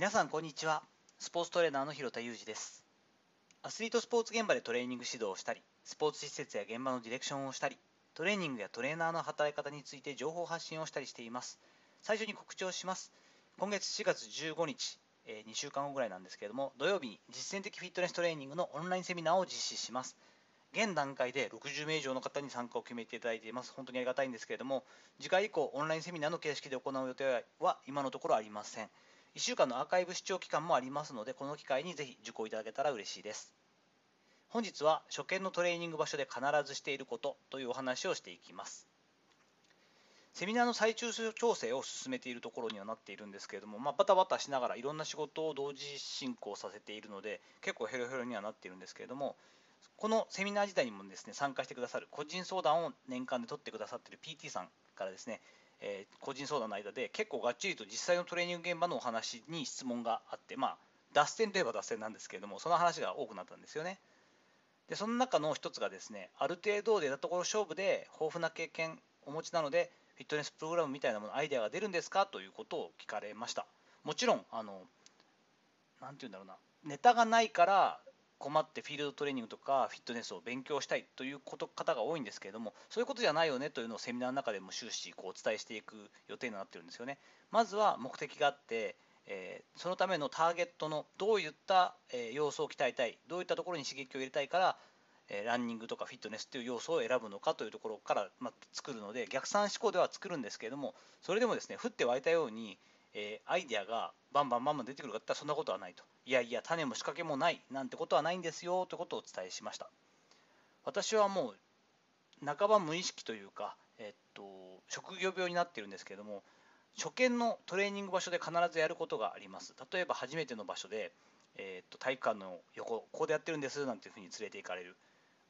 皆さんこんにちは。スポーツトレーナーの広田裕二です。アスリートスポーツ現場でトレーニング指導をしたりスポーツ施設や現場のディレクションをしたりトレーニングやトレーナーの働き方について情報発信をしたりしています。最初に告知をします。今月4月15日、えー、2週間後ぐらいなんですけれども土曜日に実践的フィットネストレーニングのオンラインセミナーを実施します。現段階で60名以上の方に参加を決めていただいています。本当にありがたいんですけれども、次回以降、オンラインセミナーの形式で行う予定は今のところありません。1週間のアーカイブ視聴期間もありますので、この機会にぜひ受講いただけたら嬉しいです。本日は初見のトレーニング場所で必ずしていることというお話をしていきます。セミナーの最終調整を進めているところにはなっているんですけれども、まあ、バタバタしながらいろんな仕事を同時進行させているので結構ヘロヘロにはなっているんですけれどもこのセミナー自体にもですね参加してくださる個人相談を年間で取ってくださっている PT さんからですねえー、個人相談の間で結構がっちりと実際のトレーニング現場のお話に質問があって、まあ、脱線といえば脱線なんですけれどもその話が多くなったんですよね。でその中の一つがですねある程度出たところ勝負で豊富な経験お持ちなのでフィットネスプログラムみたいなものアイデアが出るんですか？ということを聞かれましたもちろんあの何て言うんだろうなネタがないから困ってフィールドトレーニングとかフィットネスを勉強したいということ方が多いんですけれどもそういうことじゃないよねというのをセミナーの中でも終始こうお伝えしていく予定になってるんですよね。まずは目的があって、えー、そのためのターゲットのどういった、え要素を鍛えたいどういったところに刺激を入れたいからランニングとかフィットネスという要素を選ぶのかというところから、ま作るので逆算思考では作るんですけれどもそれでもですね降って湧いたように、イデアがバンバンバンバン出てくるかってそんなことはないと。いやいや種も仕掛けもないなんてことはないんですよということをお伝えしました。私はもう半ば無意識というか、えっと、職業病になってるんですけれども初見のトレーニング場所で必ずやることがあります。例えば初めての場所で、えっと、体育館の横ここでやってるんですなんていうふうに連れて行かれる。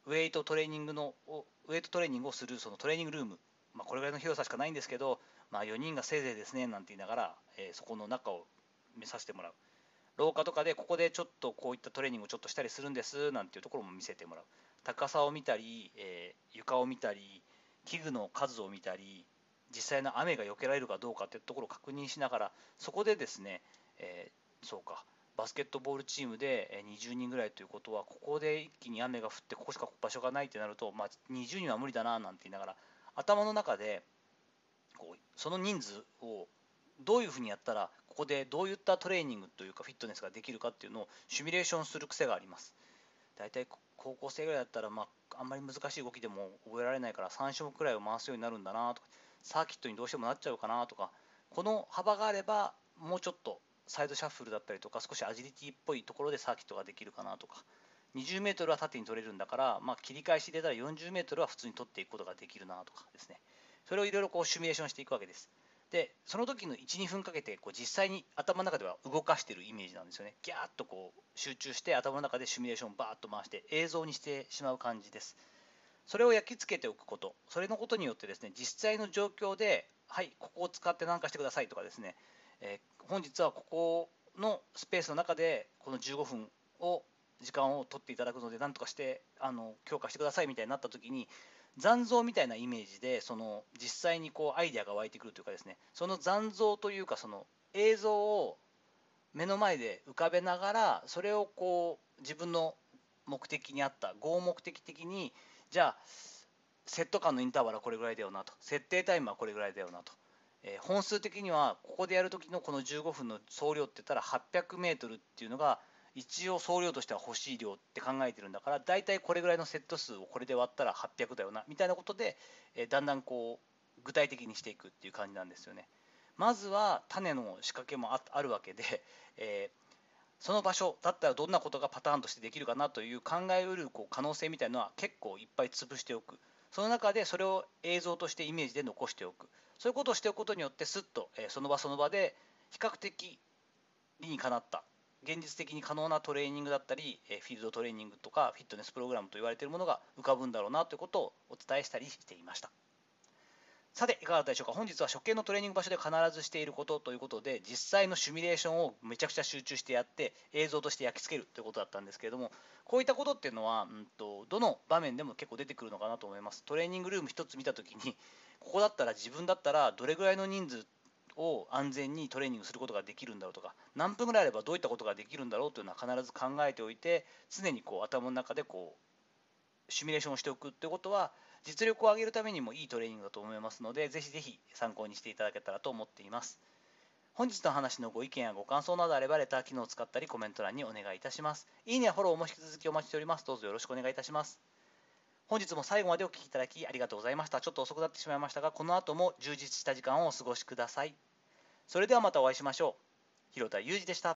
ウェイトトレーニングのウェイトトレーニングをするそのトレーニングルーム、まあ、これぐらいの広さしかないんですけどまあ、4人がせいぜいですねなんて言いながら、えー、そこの中を見させてもらう。廊下とかでここでちょっとこういったトレーニングをちょっとしたりするんですなんていうところも見せてもらう。高さを見たり、えー、床を見たり器具の数を見たり実際の雨が避けられるかどうかっていうところを確認しながらそこでですね、えー、そうかバスケットボールチームで20人ぐらいということはここで一気に雨が降ってここしか場所がないってなると、まあ、20人は無理だななんて言いながら頭の中でこうその人数をどういうふうにやったらここでどういったトレーニングというかフィットネスができるかっていうのをシミュレーションする癖があります。大体高校生ぐらいだったら、まあ、あんまり難しい動きでも覚えられないから3種目くらいを回すようになるんだなとかサーキットにどうしてもなっちゃうかなとかこの幅があればもうちょっとサイドシャッフルだったりとか少しアジリティっぽいところでサーキットができるかなとか 20m は縦に取れるんだから、まあ、切り返し入れたら 40m は普通に取っていくことができるなとかですね。それをいろいろこうシミュレーションしていくわけです。でその時の12分かけてこう実際に頭の中では動かしてるイメージなんですよね。ギャーッとこう集中して頭の中でシミュレーションをバーッと回して映像にしてしまう感じです。それを焼き付けておくこと。それのことによってですね実際の状況ではいここを使って何かしてくださいとかですね、えー、本日はここのスペースの中でこの15分を時間を取っていただくので何とかしてあの強化してくださいみたいになった時に残像みたいなイメージでその実際にこうアイデアが湧いてくるというかですねその残像というかその映像を目の前で浮かべながらそれをこう自分の目的に合った合目的的にじゃあセット間のインターバルはこれぐらいだよなと設定タイムはこれぐらいだよなと、えー、本数的にはここでやる時のこの15分の総量って言ったら 800m っていうのが一応総量としては欲しい量って考えてるんだから大体これぐらいのセット数をこれで割ったら800だよなみたいなことで、えだんだんこう具体的にしていくっていう感じなんですよね。まずは種の仕掛けもあるわけで、えー、その場所だったらどんなことがパターンとしてできるかなという考えうるこう可能性みたいなのは結構いっぱい潰しておく。その中でそれを映像としてイメージで残しておく。そういうことをしておくことによってすっと、えその場その場で比較的理にかなった。現実的に可能なトレーニングだったりフィールドトレーニングとかフィットネスプログラムと言われているものが浮かぶんだろうなということをお伝えしたりしていました。さていかがだったでしょうか？本日は初見のトレーニング場所で必ずしていることということで実際のシミュレーションをめちゃくちゃ集中してやって映像として焼き付けるということだったんですけれどもこういったことっていうのは、うんと、どの場面でも結構出てくるのかなと思います。トレーニングルーム1つ見た時にここだったら自分だったらどれぐらいの人数を安全にトレーニングすることができるんだろうとか何分ぐらいあればどういったことができるんだろうというのは必ず考えておいて常にこう頭の中でこうシミュレーションをしておくということは実力を上げるためにもいいトレーニングだと思いますのでぜひぜひ参考にしていただけたらと思っています。本日の話のご意見やご感想などあればレター機能を使ったりコメント欄にお願いいたします。いいねやフォローも引き続きお待ちしております。どうぞよろしくお願いいたします。本日も最後までお聴きいただきありがとうございました。ちょっと遅くなってしまいましたが、この後も充実した時間をお過ごしください。それではまたお会いしましょう。広田裕二でした。